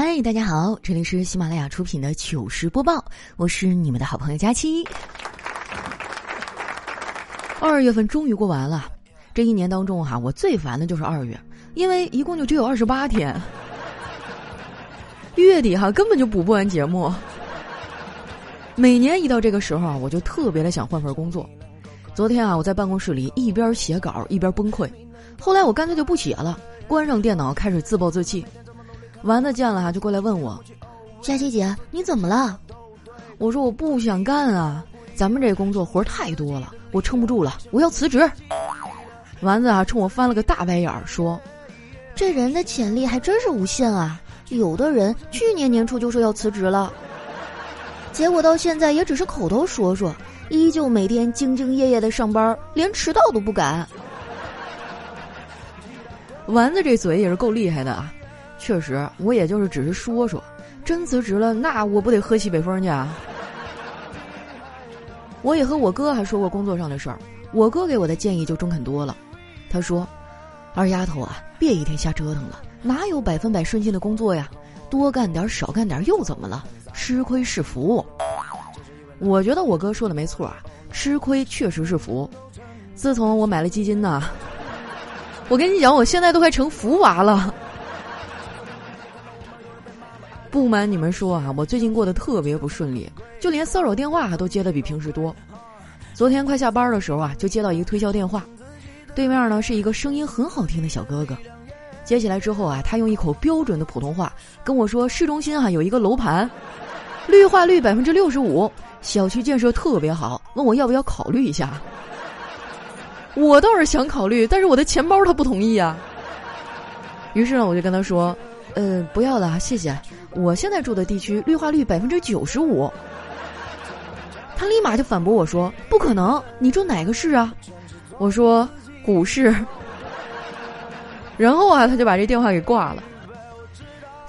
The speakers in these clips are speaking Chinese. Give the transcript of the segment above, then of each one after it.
嗨，大家好，这里是喜马拉雅出品的糗事播报，我是你们的好朋友佳期。二月份终于过完了，这一年当中哈，我最烦的就是二月，因为一共就只有二十八天，月底哈根本就补不完节目。每年一到这个时候啊，我就特别的想换份工作。昨天啊，我在办公室里一边写稿一边崩溃，后来我干脆就不写了，关上电脑开始自暴自弃。丸子见了哈，就过来问我：“佳琪姐，你怎么了？”我说：“我不想干啊，咱们这工作活儿太多了，我撑不住了，我要辞职。”丸子啊，冲我翻了个大白眼儿，说：“这人的潜力还真是无限啊！有的人去年年初就说要辞职了，结果到现在也只是口头说说，依旧每天兢兢业业的上班，连迟到都不敢。”丸子这嘴也是够厉害的啊！确实，我也就是只是说说，真辞职了，那我不得喝西北风去啊！我也和我哥还说过工作上的事儿，我哥给我的建议就中肯多了。他说：“二丫头啊，别一天瞎折腾了，哪有百分百顺心的工作呀？多干点少干点又怎么了？吃亏是福。”我觉得我哥说的没错啊，吃亏确实是福。自从我买了基金呢，我跟你讲，我现在都快成福娃了。不瞒你们说啊，我最近过得特别不顺利，就连骚扰电话都接的比平时多。昨天快下班的时候啊，就接到一个推销电话，对面呢是一个声音很好听的小哥哥。接起来之后啊，他用一口标准的普通话跟我说：“市中心啊有一个楼盘，绿化率百分之六十五，小区建设特别好，问我要不要考虑一下。”我倒是想考虑，但是我的钱包他不同意啊。于是呢，我就跟他说：“呃，不要了，谢谢。”我现在住的地区绿化率百分之九十五，他立马就反驳我说：“不可能，你住哪个市啊？”我说：“股市。”然后啊，他就把这电话给挂了。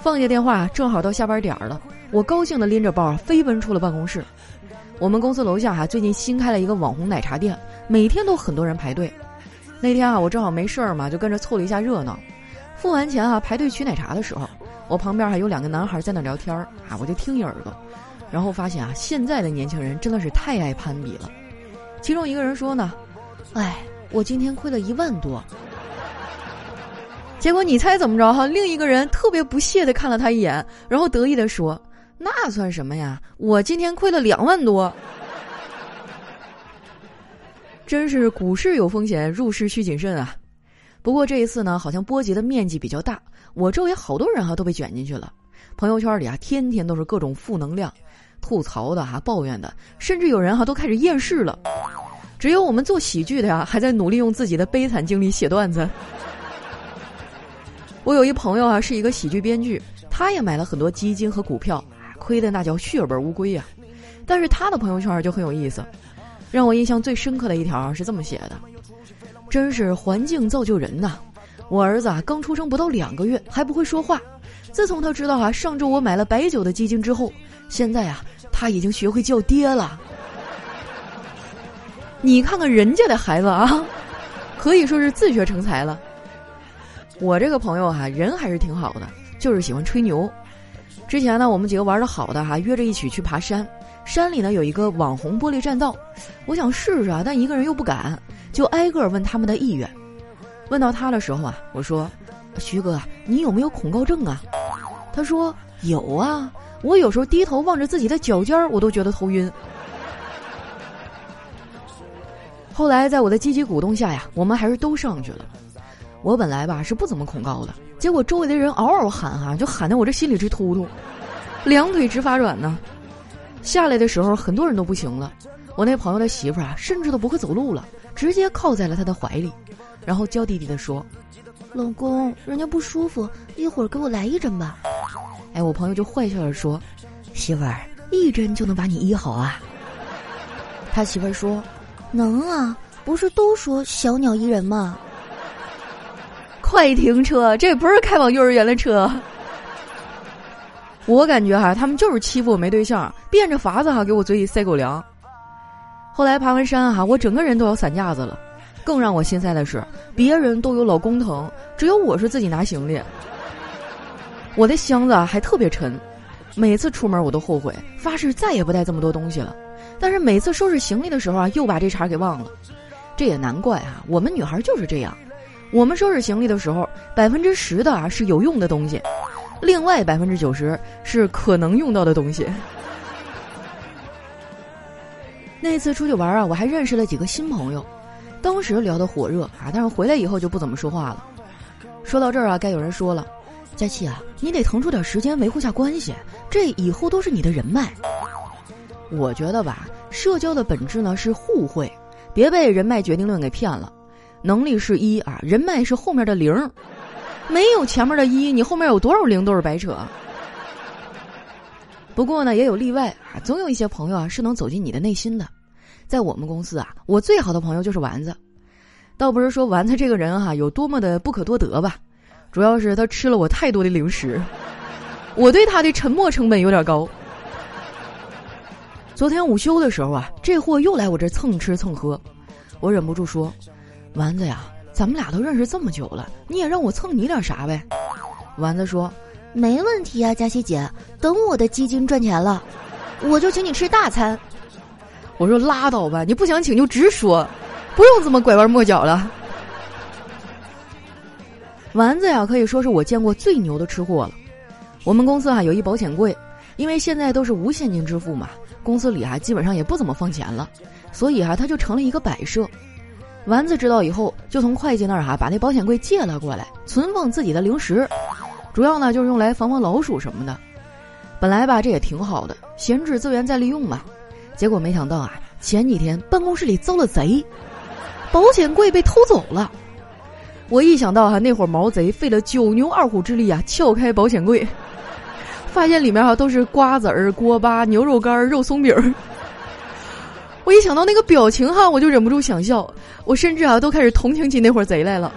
放下电话，正好到下班点儿了，我高兴的拎着包飞奔出了办公室。我们公司楼下哈最近新开了一个网红奶茶店，每天都很多人排队。那天啊，我正好没事儿嘛，就跟着凑了一下热闹。付完钱啊，排队取奶茶的时候。我旁边还有两个男孩在那聊天儿啊，我就听一耳朵，然后发现啊，现在的年轻人真的是太爱攀比了。其中一个人说呢：“哎，我今天亏了一万多。”结果你猜怎么着哈？另一个人特别不屑的看了他一眼，然后得意的说：“那算什么呀？我今天亏了两万多。”真是股市有风险，入市需谨慎啊。不过这一次呢，好像波及的面积比较大。我周围好多人哈都被卷进去了，朋友圈里啊天天都是各种负能量，吐槽的哈抱怨的，甚至有人哈都开始厌世了。只有我们做喜剧的呀还在努力用自己的悲惨经历写段子。我有一朋友啊是一个喜剧编剧，他也买了很多基金和股票，亏的那叫血本无归呀。但是他的朋友圈就很有意思，让我印象最深刻的一条是这么写的：真是环境造就人呐。我儿子啊，刚出生不到两个月，还不会说话。自从他知道啊，上周我买了白酒的基金之后，现在啊，他已经学会叫爹了。你看看人家的孩子啊，可以说是自学成才了。我这个朋友哈，人还是挺好的，就是喜欢吹牛。之前呢，我们几个玩的好的哈，约着一起去爬山。山里呢有一个网红玻璃栈道，我想试试啊，但一个人又不敢，就挨个问他们的意愿。问到他的时候啊，我说：“徐哥，你有没有恐高症啊？”他说：“有啊，我有时候低头望着自己的脚尖儿，我都觉得头晕。”后来在我的积极鼓动下呀，我们还是都上去了。我本来吧是不怎么恐高的，结果周围的人嗷嗷喊哈，就喊得我这心里直突突，两腿直发软呢。下来的时候，很多人都不行了。我那朋友的媳妇儿啊，甚至都不会走路了，直接靠在了他的怀里。然后娇滴滴的说：“老公，人家不舒服，一会儿给我来一针吧。”哎，我朋友就坏笑着说：“媳妇儿，一针就能把你医好啊？”他媳妇儿说：“能啊，不是都说小鸟依人吗？”快停车！这不是开往幼儿园的车。我感觉哈，他们就是欺负我没对象，变着法子哈给我嘴里塞狗粮。后来爬完山哈，我整个人都要散架子了。更让我心塞的是，别人都有老公疼，只有我是自己拿行李。我的箱子还特别沉，每次出门我都后悔，发誓再也不带这么多东西了。但是每次收拾行李的时候啊，又把这茬给忘了。这也难怪啊，我们女孩就是这样。我们收拾行李的时候，百分之十的啊是有用的东西，另外百分之九十是可能用到的东西。那次出去玩啊，我还认识了几个新朋友，当时聊得火热啊，但是回来以后就不怎么说话了。说到这儿啊，该有人说了，佳琪啊，你得腾出点时间维护下关系，这以后都是你的人脉。我觉得吧，社交的本质呢是互惠，别被人脉决定论给骗了。能力是一啊，人脉是后面的零，没有前面的一，你后面有多少零都是白扯。不过呢，也有例外啊，总有一些朋友啊是能走进你的内心的。在我们公司啊，我最好的朋友就是丸子，倒不是说丸子这个人哈有多么的不可多得吧，主要是他吃了我太多的零食，我对他的沉默成本有点高。昨天午休的时候啊，这货又来我这蹭吃蹭喝，我忍不住说。丸子呀，咱们俩都认识这么久了，你也让我蹭你点啥呗？丸子说：“没问题啊，佳琪姐，等我的基金赚钱了，我就请你吃大餐。”我说：“拉倒吧，你不想请就直说，不用这么拐弯抹角了。”丸子呀，可以说是我见过最牛的吃货了。我们公司啊有一保险柜，因为现在都是无现金支付嘛，公司里啊基本上也不怎么放钱了，所以啊它就成了一个摆设。丸子知道以后，就从会计那儿哈把那保险柜借了过来，存放自己的零食，主要呢就是用来防防老鼠什么的。本来吧这也挺好的，闲置资源再利用嘛。结果没想到啊，前几天办公室里遭了贼，保险柜被偷走了。我一想到哈那会毛贼费了九牛二虎之力啊撬开保险柜，发现里面哈都是瓜子儿、锅巴、牛肉干、肉松饼儿。我一想到那个表情哈，我就忍不住想笑。我甚至啊都开始同情起那伙贼来了。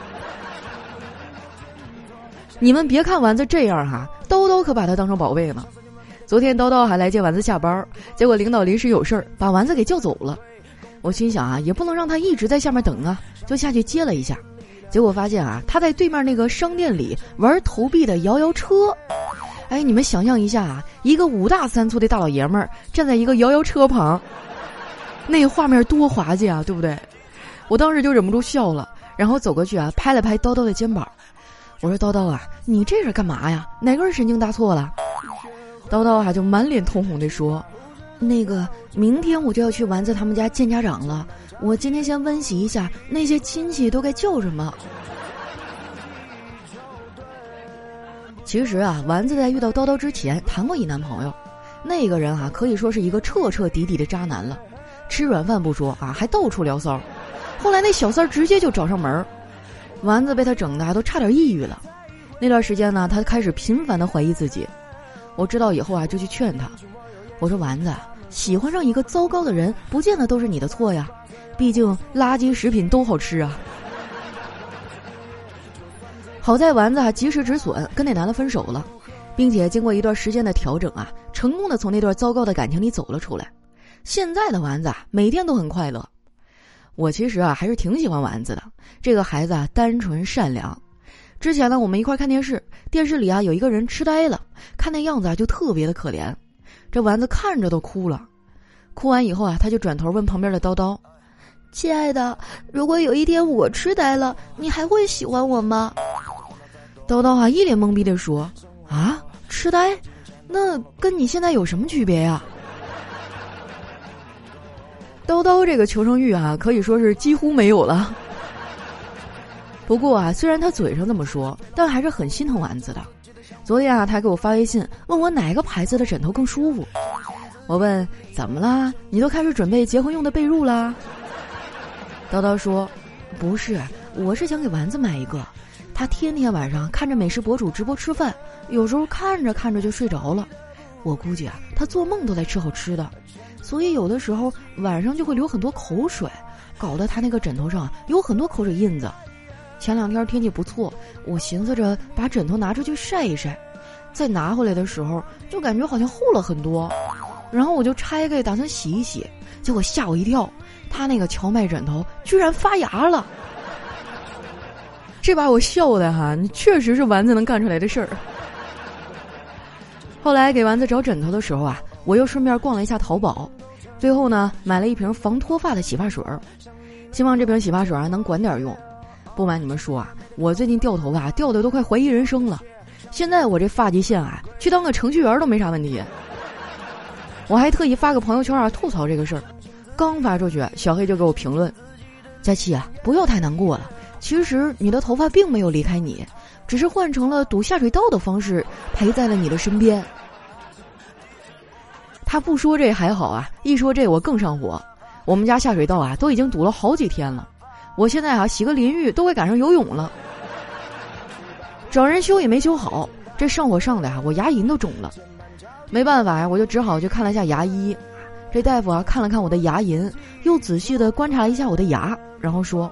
你们别看丸子这样哈，叨叨可把他当成宝贝呢。昨天叨叨还来接丸子下班，结果领导临时有事儿把丸子给叫走了。我心想啊，也不能让他一直在下面等啊，就下去接了一下。结果发现啊，他在对面那个商店里玩投币的摇摇车。哎，你们想象一下啊，一个五大三粗的大老爷们儿站在一个摇摇车旁。那画面多滑稽啊，对不对？我当时就忍不住笑了，然后走过去啊，拍了拍叨叨的肩膀，我说：“叨叨啊，你这是干嘛呀？哪根神经搭错了？”叨叨啊，就满脸通红的说：“那个，明天我就要去丸子他们家见家长了，我今天先温习一下那些亲戚都该叫什么。”其实啊，丸子在遇到叨叨之前谈过一男朋友，那个人啊，可以说是一个彻彻底底的渣男了。吃软饭不说啊，还到处聊骚。后来那小三儿直接就找上门儿，丸子被他整的都差点抑郁了。那段时间呢，他开始频繁的怀疑自己。我知道以后啊，就去劝他。我说丸子，喜欢上一个糟糕的人，不见得都是你的错呀。毕竟垃圾食品都好吃啊。好在丸子啊及时止损，跟那男的分手了，并且经过一段时间的调整啊，成功的从那段糟糕的感情里走了出来。现在的丸子啊，每天都很快乐。我其实啊，还是挺喜欢丸子的。这个孩子啊，单纯善良。之前呢，我们一块看电视，电视里啊，有一个人痴呆了，看那样子啊，就特别的可怜。这丸子看着都哭了。哭完以后啊，他就转头问旁边的叨叨：“亲爱的，如果有一天我痴呆了，你还会喜欢我吗？”叨叨啊，一脸懵逼的说：“啊，痴呆？那跟你现在有什么区别呀？”叨叨这个求生欲啊，可以说是几乎没有了。不过啊，虽然他嘴上这么说，但还是很心疼丸子的。昨天啊，他给我发微信，问我哪个牌子的枕头更舒服。我问怎么啦？你都开始准备结婚用的被褥啦？叨叨说，不是，我是想给丸子买一个。他天天晚上看着美食博主直播吃饭，有时候看着看着就睡着了。我估计啊，他做梦都在吃好吃的。所以有的时候晚上就会流很多口水，搞得他那个枕头上有很多口水印子。前两天天气不错，我寻思着把枕头拿出去晒一晒，再拿回来的时候就感觉好像厚了很多，然后我就拆开打算洗一洗，结果吓我一跳，他那个荞麦枕头居然发芽了。这把我笑的哈，确实是丸子能干出来的事儿。后来给丸子找枕头的时候啊，我又顺便逛了一下淘宝，最后呢买了一瓶防脱发的洗发水儿，希望这瓶洗发水啊能管点用。不瞒你们说啊，我最近掉头发掉的都快怀疑人生了，现在我这发际线啊，去当个程序员都没啥问题。我还特意发个朋友圈啊吐槽这个事儿，刚发出去，小黑就给我评论：“佳琪啊，不要太难过了，其实你的头发并没有离开你。”只是换成了堵下水道的方式陪在了你的身边。他不说这还好啊，一说这我更上火。我们家下水道啊都已经堵了好几天了，我现在啊洗个淋浴都快赶上游泳了。找人修也没修好，这上火上的啊我牙龈都肿了。没办法呀，我就只好去看了一下牙医。这大夫啊看了看我的牙龈，又仔细的观察了一下我的牙，然后说：“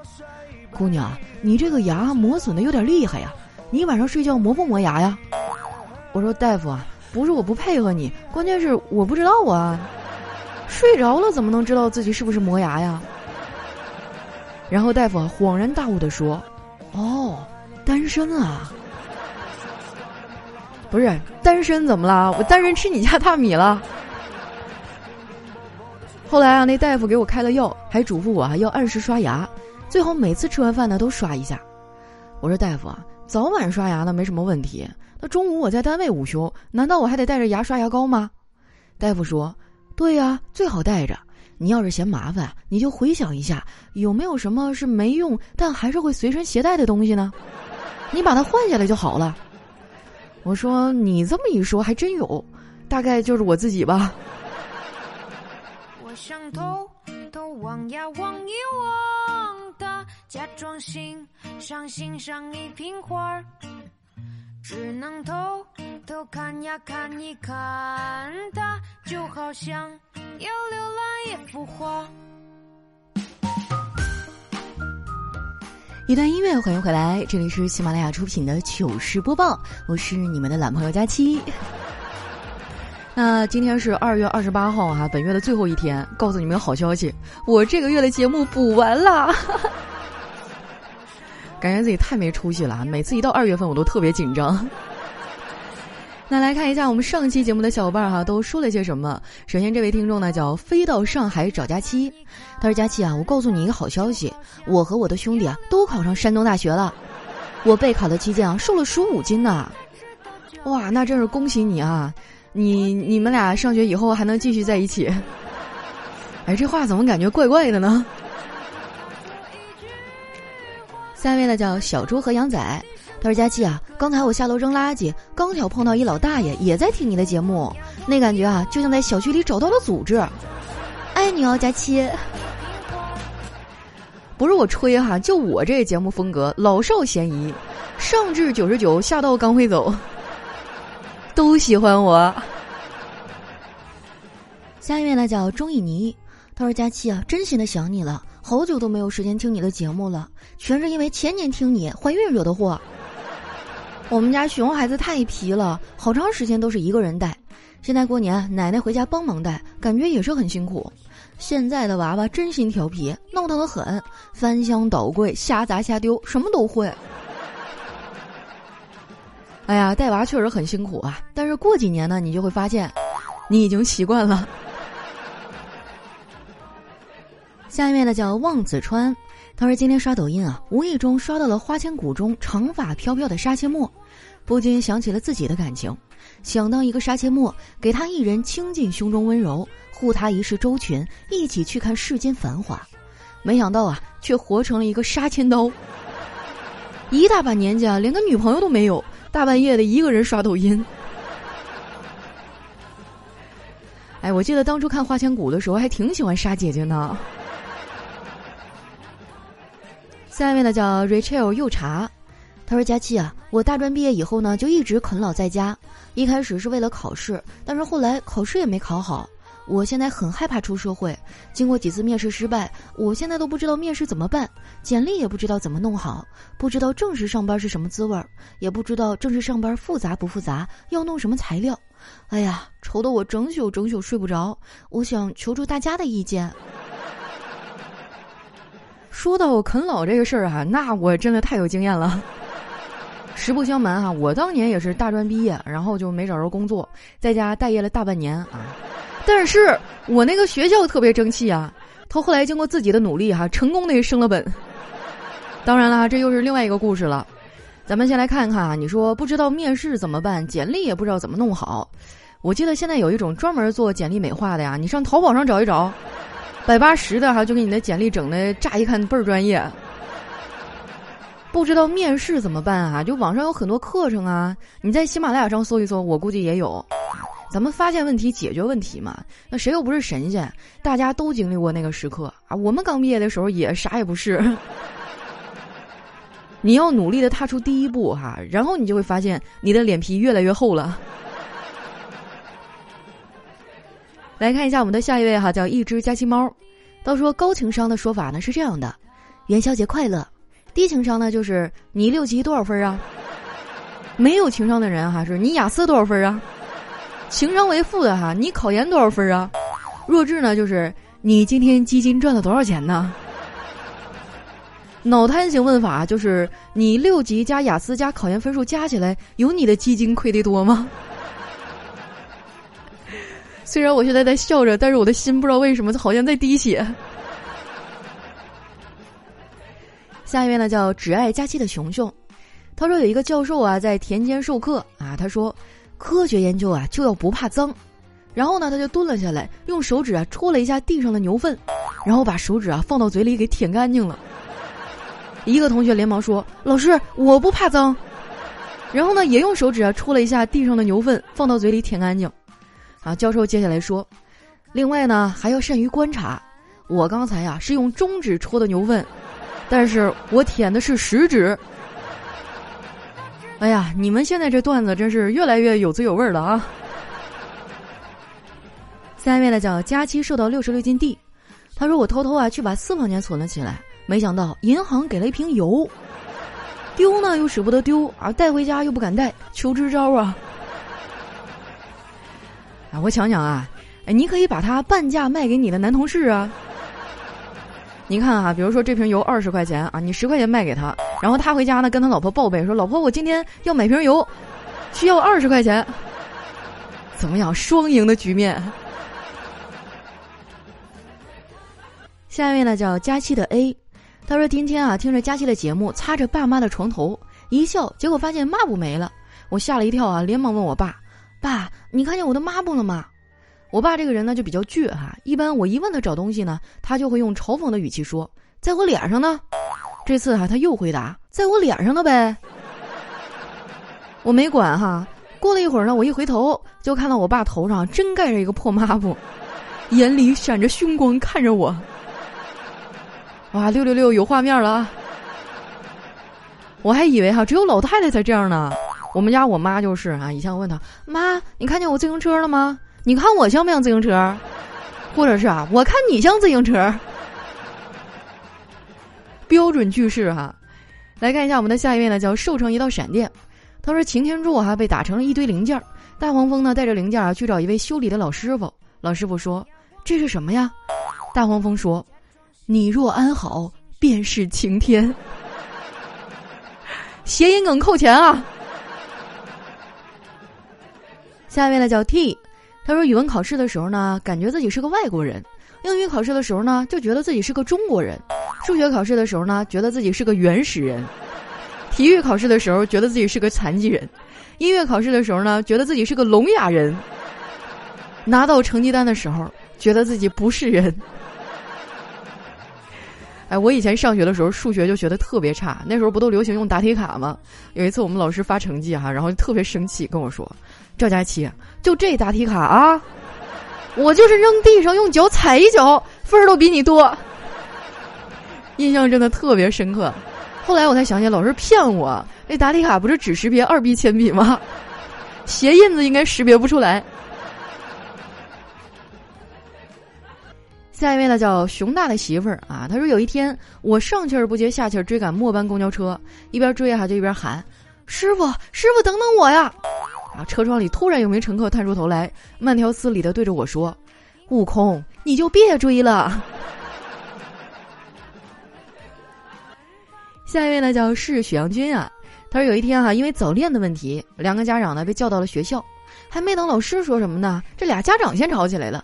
姑娘，你这个牙磨损的有点厉害呀。”你晚上睡觉磨不磨牙呀？我说大夫啊，不是我不配合你，关键是我不知道啊。睡着了怎么能知道自己是不是磨牙呀？然后大夫恍然大悟的说：“哦，单身啊，不是单身怎么了？我单身吃你家大米了。”后来啊，那大夫给我开了药，还嘱咐我啊要按时刷牙，最好每次吃完饭呢都刷一下。我说大夫啊。早晚刷牙呢没什么问题，那中午我在单位午休，难道我还得带着牙刷牙膏吗？大夫说：“对呀，最好带着。你要是嫌麻烦，你就回想一下，有没有什么是没用但还是会随身携带的东西呢？你把它换下来就好了。”我说：“你这么一说，还真有，大概就是我自己吧。”我想偷偷望呀望一望的，假装欣赏欣赏一瓶花儿，只能偷偷看呀看一看它，就好像要浏览一幅画。一段音乐，欢迎回来，这里是喜马拉雅出品的糗事播报，我是你们的懒朋友佳期。那今天是二月二十八号哈，本月的最后一天，告诉你们好消息，我这个月的节目补完了，感觉自己太没出息了，每次一到二月份我都特别紧张。那来看一下我们上期节目的小伙伴哈都说了些什么。首先这位听众呢叫飞到上海找佳期，他说佳期啊，我告诉你一个好消息，我和我的兄弟啊都考上山东大学了，我备考的期间啊瘦了十五斤呢，哇，那真是恭喜你啊！你你们俩上学以后还能继续在一起？哎，这话怎么感觉怪怪的呢？下面呢叫小猪和羊仔，他说：“佳琪啊，刚才我下楼扔垃圾，刚巧碰到一老大爷也在听你的节目，那感觉啊，就像在小区里找到了组织。爱你哦，佳琪。不是我吹哈，就我这节目风格，老少咸宜，上至九十九，下到刚会走。”都喜欢我。下一位呢叫钟以妮，他说：“佳期啊，真心的想你了，好久都没有时间听你的节目了，全是因为前年听你怀孕惹的祸。我们家熊孩子太皮了，好长时间都是一个人带，现在过年奶奶回家帮忙带，感觉也是很辛苦。现在的娃娃真心调皮，闹腾的很，翻箱倒柜、瞎砸瞎丢，什么都会。”哎呀，带娃确实很辛苦啊！但是过几年呢，你就会发现，你已经习惯了。下面呢叫望子川，他说今天刷抖音啊，无意中刷到了花千骨中长发飘飘的杀阡陌，不禁想起了自己的感情，想当一个杀阡陌，给他一人倾尽胸中温柔，护他一世周全，一起去看世间繁华。没想到啊，却活成了一个杀千刀，一大把年纪啊，连个女朋友都没有。大半夜的一个人刷抖音，哎，我记得当初看《花千骨》的时候，还挺喜欢杀姐姐呢。下一位呢叫 Rachel 又茶，他说：“佳期啊，我大专毕业以后呢，就一直啃老在家。一开始是为了考试，但是后来考试也没考好。我现在很害怕出社会，经过几次面试失败，我现在都不知道面试怎么办。”简历也不知道怎么弄好，不知道正式上班是什么滋味儿，也不知道正式上班复杂不复杂，要弄什么材料。哎呀，愁得我整宿整宿睡不着。我想求助大家的意见。说到啃老这个事儿啊，那我真的太有经验了。实不相瞒哈，我当年也是大专毕业，然后就没找着工作，在家待业了大半年啊。但是我那个学校特别争气啊，他后来经过自己的努力哈，成功的升了本。当然了，这又是另外一个故事了。咱们先来看看啊，你说不知道面试怎么办，简历也不知道怎么弄好。我记得现在有一种专门做简历美化的呀，你上淘宝上找一找，百八十的哈，就给你的简历整的乍一看倍儿专业。不知道面试怎么办啊？就网上有很多课程啊，你在喜马拉雅上搜一搜，我估计也有。咱们发现问题，解决问题嘛。那谁又不是神仙？大家都经历过那个时刻啊。我们刚毕业的时候也啥也不是。你要努力的踏出第一步哈，然后你就会发现你的脸皮越来越厚了。来看一下我们的下一位哈，叫一只假期猫。都说高情商的说法呢是这样的：元宵节快乐。低情商呢，就是你六级多少分啊？没有情商的人哈，是你雅思多少分啊？情商为负的哈，你考研多少分啊？弱智呢，就是你今天基金赚了多少钱呢？脑瘫型问法就是你六级加雅思加考研分数加起来，有你的基金亏的多吗？虽然我现在在笑着，但是我的心不知道为什么好像在滴血。下一位呢叫只爱假期的熊熊，他说有一个教授啊在田间授课啊，他说科学研究啊就要不怕脏，然后呢他就蹲了下来，用手指啊戳了一下地上的牛粪，然后把手指啊放到嘴里给舔干净了。一个同学连忙说：“老师，我不怕脏。”然后呢也用手指啊戳了一下地上的牛粪，放到嘴里舔干净。啊，教授接下来说：“另外呢还要善于观察，我刚才呀是用中指戳的牛粪。”但是我舔的是食指。哎呀，你们现在这段子真是越来越有滋有味了啊！下一位呢叫佳期瘦到六十六斤地，他说我偷偷啊去把私房钱存了起来，没想到银行给了一瓶油，丢呢又舍不得丢啊，带回家又不敢带，求支招啊！啊，我想想啊，哎，你可以把它半价卖给你的男同事啊。你看啊，比如说这瓶油二十块钱啊，你十块钱卖给他，然后他回家呢跟他老婆报备说：“老婆，我今天要买瓶油，需要二十块钱。”怎么样，双赢的局面？下一位呢叫佳期的 A，他说今天啊听着佳期的节目，擦着爸妈的床头一笑，结果发现抹布没了，我吓了一跳啊，连忙问我爸：“爸，你看见我的抹布了吗？”我爸这个人呢就比较倔哈，一般我一问他找东西呢，他就会用嘲讽的语气说：“在我脸上呢。”这次哈他又回答：“在我脸上呢呗。”我没管哈。过了一会儿呢，我一回头就看到我爸头上真盖着一个破抹布，眼里闪着凶光看着我。哇，六六六有画面了！我还以为哈只有老太太才这样呢。我们家我妈就是啊，以前我问她妈：“你看见我自行车了吗？”你看我像不像自行车？或者是啊，我看你像自行车。标准句式哈，来看一下我们的下一位呢，叫瘦成一道闪电。他说擎天柱哈被打成了一堆零件，大黄蜂呢带着零件啊去找一位修理的老师傅。老师傅说：“这是什么呀？”大黄蜂说：“你若安好，便是晴天。”谐音梗扣钱啊！下一位呢叫 T。他说：“语文考试的时候呢，感觉自己是个外国人；英语考试的时候呢，就觉得自己是个中国人；数学考试的时候呢，觉得自己是个原始人；体育考试的时候，觉得自己是个残疾人；音乐考试的时候呢，觉得自己是个聋哑人；拿到成绩单的时候，觉得自己不是人。”哎，我以前上学的时候数学就学的特别差，那时候不都流行用答题卡吗？有一次我们老师发成绩哈，然后就特别生气跟我说：“赵佳琪，就这答题卡啊，我就是扔地上用脚踩一脚，分儿都比你多。”印象真的特别深刻。后来我才想起老师骗我，那答题卡不是只识别二 B 铅笔吗？鞋印子应该识别不出来。下一位呢叫熊大的媳妇儿啊，他说有一天我上气儿不接下气儿追赶末班公交车，一边追哈就一边喊：“师傅，师傅，等等我呀！”啊，车窗里突然有名乘客探出头来，慢条斯理的对着我说：“悟空，你就别追了。”下一位呢叫是许阳君啊，他说有一天哈，因为早恋的问题，两个家长呢被叫到了学校，还没等老师说什么呢，这俩家长先吵起来了。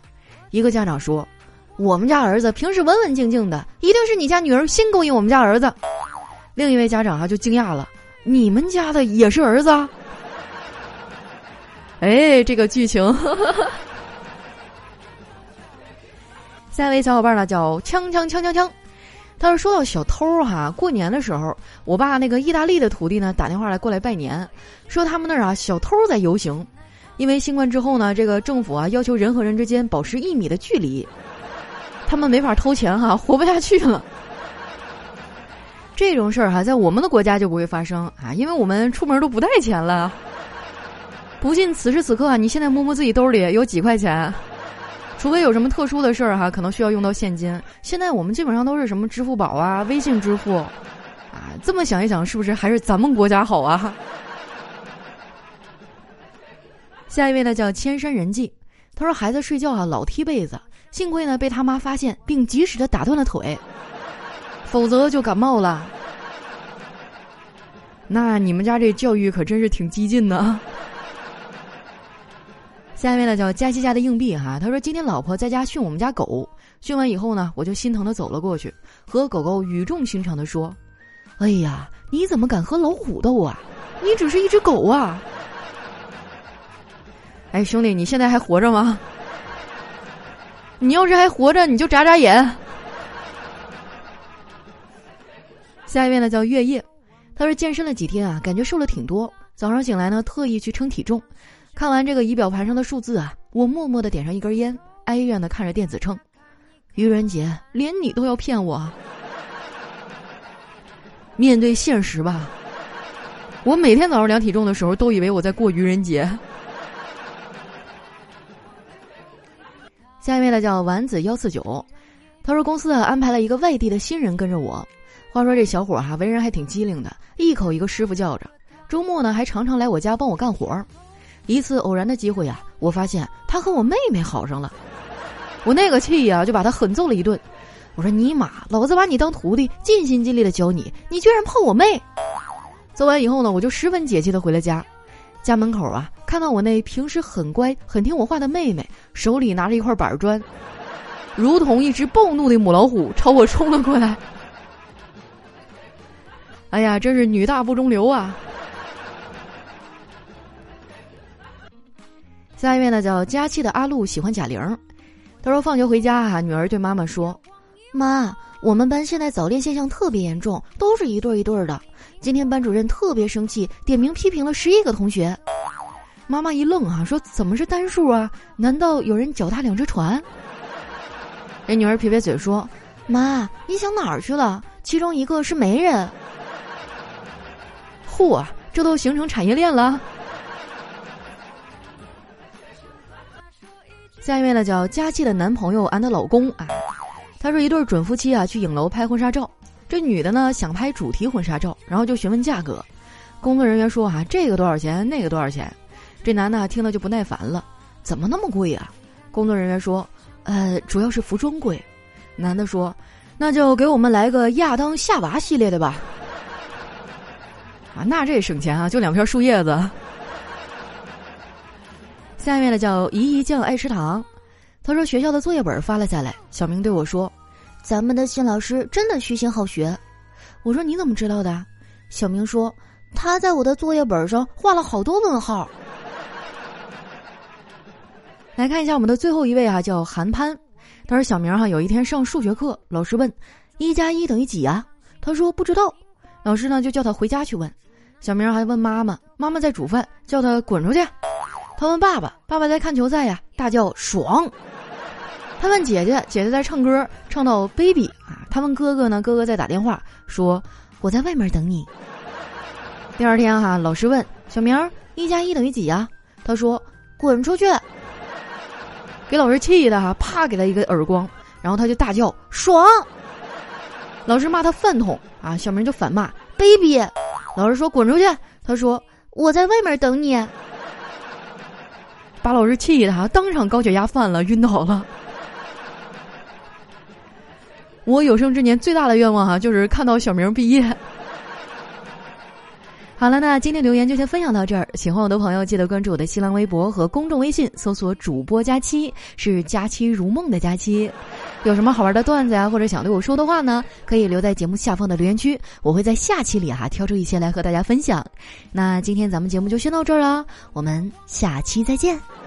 一个家长说：“我们家儿子平时文文静静的，一定是你家女儿先勾引我们家儿子。”另一位家长哈就惊讶了：“你们家的也是儿子？”哎，这个剧情。下一位小伙伴呢叫锵锵锵锵锵。他说：“说到小偷哈，过年的时候，我爸那个意大利的徒弟呢打电话来过来拜年，说他们那儿啊小偷在游行，因为新冠之后呢，这个政府啊要求人和人之间保持一米的距离，他们没法偷钱哈，活不下去了。这种事儿哈，在我们的国家就不会发生啊，因为我们出门都不带钱了。不信此时此刻啊，你现在摸摸自己兜里有几块钱。”除非有什么特殊的事儿哈，可能需要用到现金。现在我们基本上都是什么支付宝啊、微信支付，啊，这么想一想，是不是还是咱们国家好啊？下一位呢叫千山人迹，他说孩子睡觉啊老踢被子，幸亏呢被他妈发现并及时的打断了腿，否则就感冒了。那你们家这教育可真是挺激进的。下一位呢叫佳琪家的硬币哈，他说今天老婆在家训我们家狗，训完以后呢，我就心疼的走了过去，和狗狗语重心长的说：“哎呀，你怎么敢和老虎斗啊？你只是一只狗啊！”哎，兄弟，你现在还活着吗？你要是还活着，你就眨眨眼。下一位呢叫月夜，他说健身了几天啊，感觉瘦了挺多，早上醒来呢，特意去称体重。看完这个仪表盘上的数字啊，我默默的点上一根烟，哀怨的看着电子秤。愚人节，连你都要骗我？面对现实吧。我每天早上量体重的时候，都以为我在过愚人节。下一位呢叫丸子幺四九，他说公司啊安排了一个外地的新人跟着我。话说这小伙哈为人还挺机灵的，一口一个师傅叫着，周末呢还常常来我家帮我干活儿。一次偶然的机会呀，我发现他和我妹妹好上了，我那个气呀，就把他狠揍了一顿。我说尼玛，老子把你当徒弟，尽心尽力的教你，你居然泡我妹！揍完以后呢，我就十分解气的回了家。家门口啊，看到我那平时很乖、很听我话的妹妹，手里拿着一块板砖，如同一只暴怒的母老虎朝我冲了过来。哎呀，真是女大不中留啊！下一位呢叫佳期的阿露喜欢贾玲，他说放学回家啊，女儿对妈妈说：“妈，我们班现在早恋现象特别严重，都是一对一对的。今天班主任特别生气，点名批评了十一个同学。”妈妈一愣啊，说：“怎么是单数啊？难道有人脚踏两只船？”这女儿撇撇嘴说：“妈，你想哪儿去了？其中一个是媒人。”嚯，这都形成产业链了。下一位呢叫佳琪的男朋友俺的老公啊，他说一对准夫妻啊去影楼拍婚纱照，这女的呢想拍主题婚纱照，然后就询问价格，工作人员说啊这个多少钱，那个多少钱，这男的听了就不耐烦了，怎么那么贵啊？工作人员说，呃主要是服装贵，男的说，那就给我们来个亚当夏娃系列的吧，啊那这省钱啊，就两片树叶子。下面呢叫姨姨酱爱吃糖，他说学校的作业本发了下来，小明对我说：“咱们的新老师真的虚心好学。”我说：“你怎么知道的？”小明说：“他在我的作业本上画了好多问号。”来看一下我们的最后一位啊，叫韩潘。他说：“小明哈有一天上数学课，老师问一加一等于几啊？他说不知道。老师呢就叫他回家去问。小明还问妈妈，妈妈在煮饭，叫他滚出去。”他问爸爸，爸爸在看球赛呀，大叫爽。他问姐姐，姐姐在唱歌，唱到 baby 啊。他问哥哥呢，哥哥在打电话，说我在外面等你。第二天哈，老师问小明一加一等于几呀？他说滚出去。给老师气的哈，啪给他一个耳光，然后他就大叫爽。老师骂他饭桶啊，小明就反骂 baby。老师说滚出去，他说我在外面等你。把老师气的哈，当场高血压犯了，晕倒了。我有生之年最大的愿望哈，就是看到小明毕业。好了，那今天留言就先分享到这儿。喜欢我的朋友，记得关注我的新浪微博和公众微信，搜索“主播佳期”，是“佳期如梦”的佳期。有什么好玩的段子呀，或者想对我说的话呢？可以留在节目下方的留言区，我会在下期里哈挑出一些来和大家分享。那今天咱们节目就先到这儿了，我们下期再见。